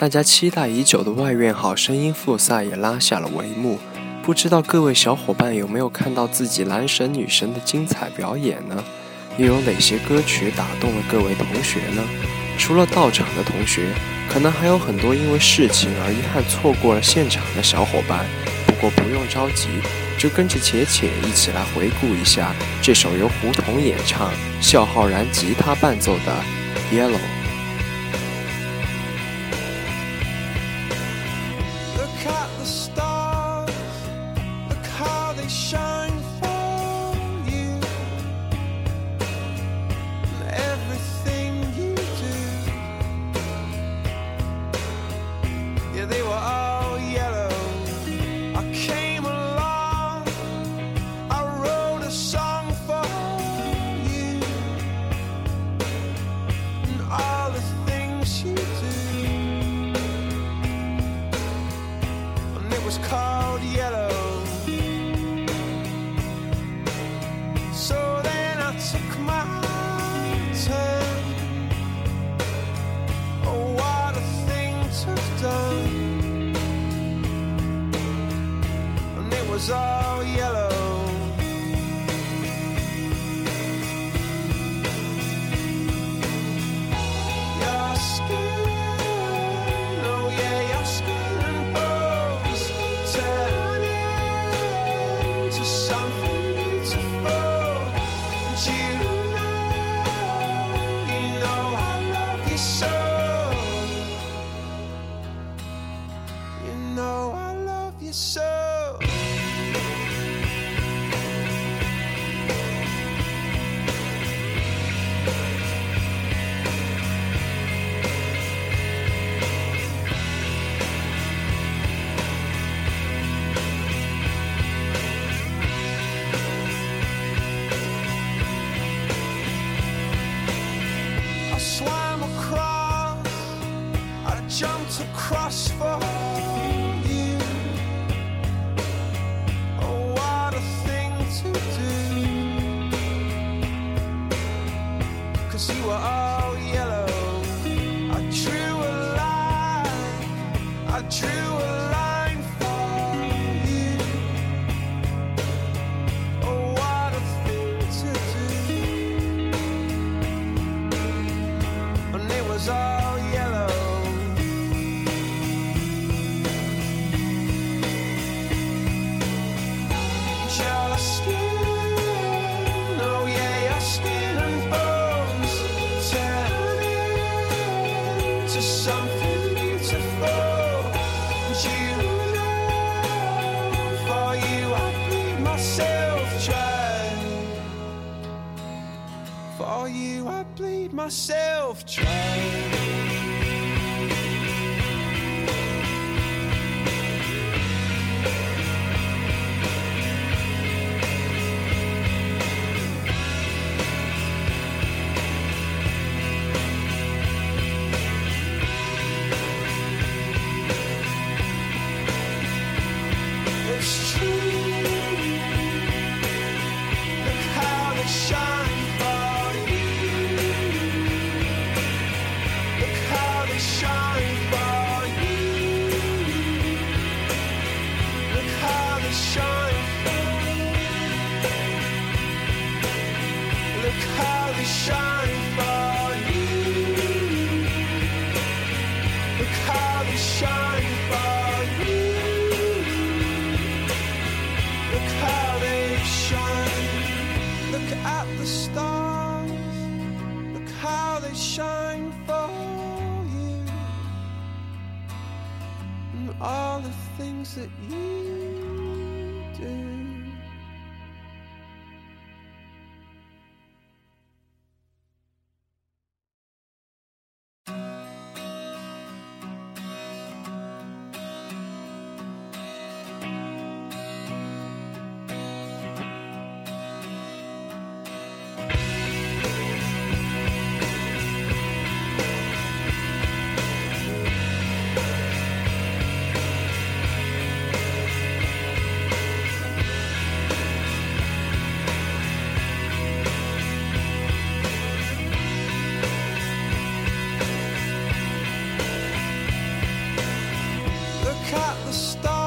大家期待已久的外院好声音复赛也拉下了帷幕，不知道各位小伙伴有没有看到自己男神女神的精彩表演呢？又有哪些歌曲打动了各位同学呢？除了到场的同学，可能还有很多因为事情而遗憾错过了现场的小伙伴。不过不用着急，就跟着且且一起来回顾一下这首由胡同演唱、笑浩然吉他伴奏的《Yellow》。They were all It was all yellow. Your skin, oh yeah, your skin and bones turn into something beautiful. For you I bleed myself dry. I bleed myself dry. All the things that you do. at the start.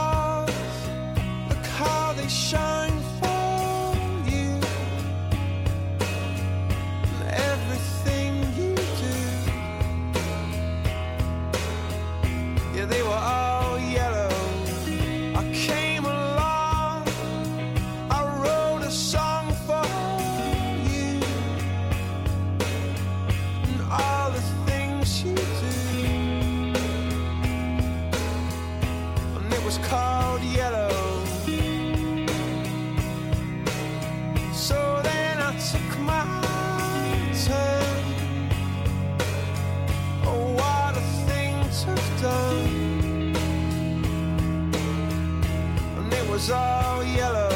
was all yellow.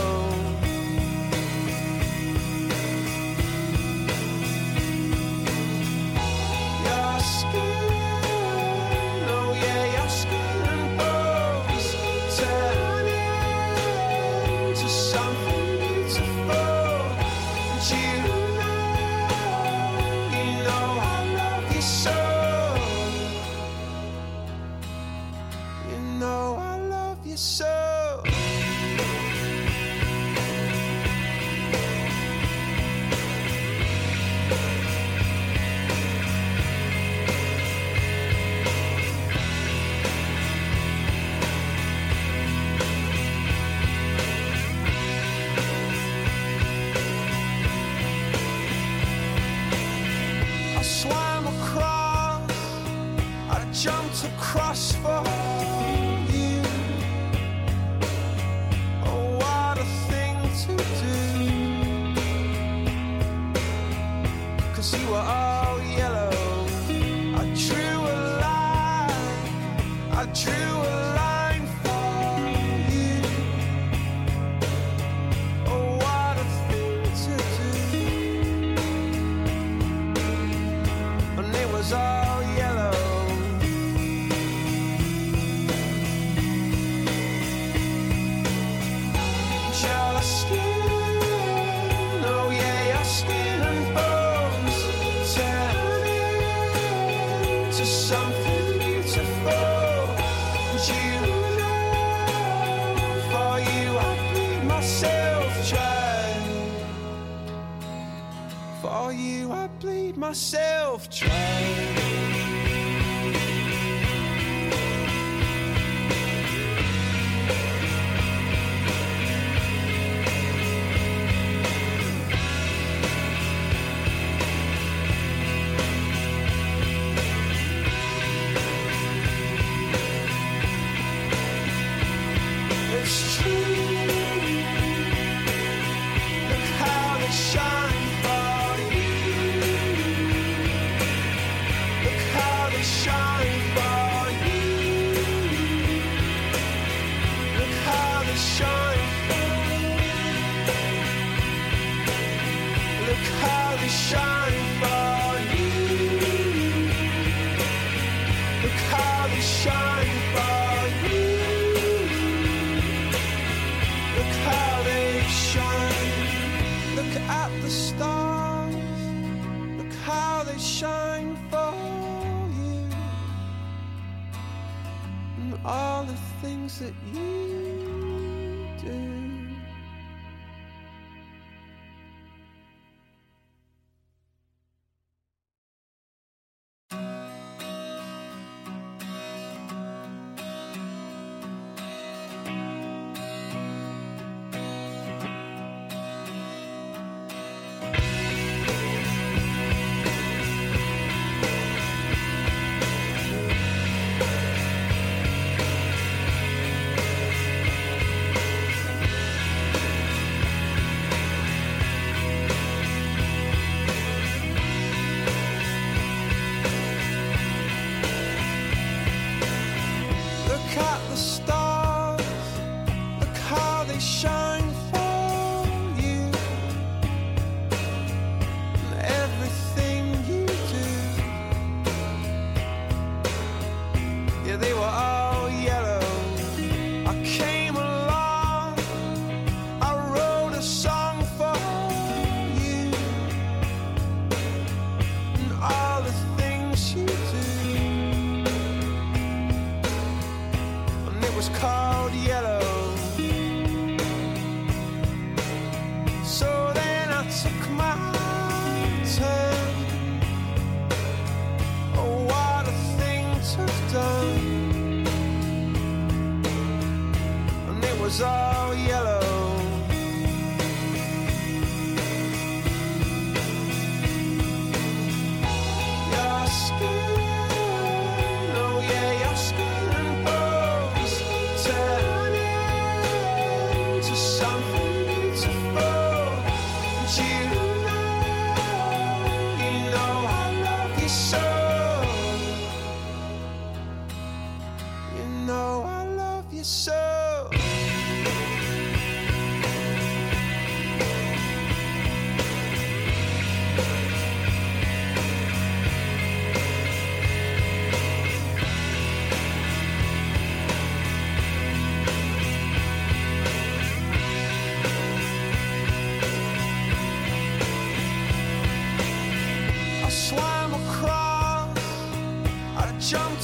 Your oh, oh, skin. Something beautiful, you know, you know I love you so. A cross for you. Oh, what a thing to do. Cause you were all yellow. I drew a line. I drew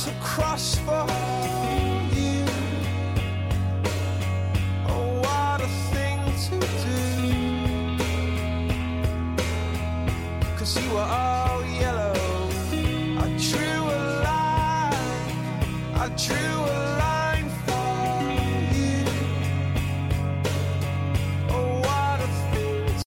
to cross for you. Oh, what a thing to do. Cause you were all.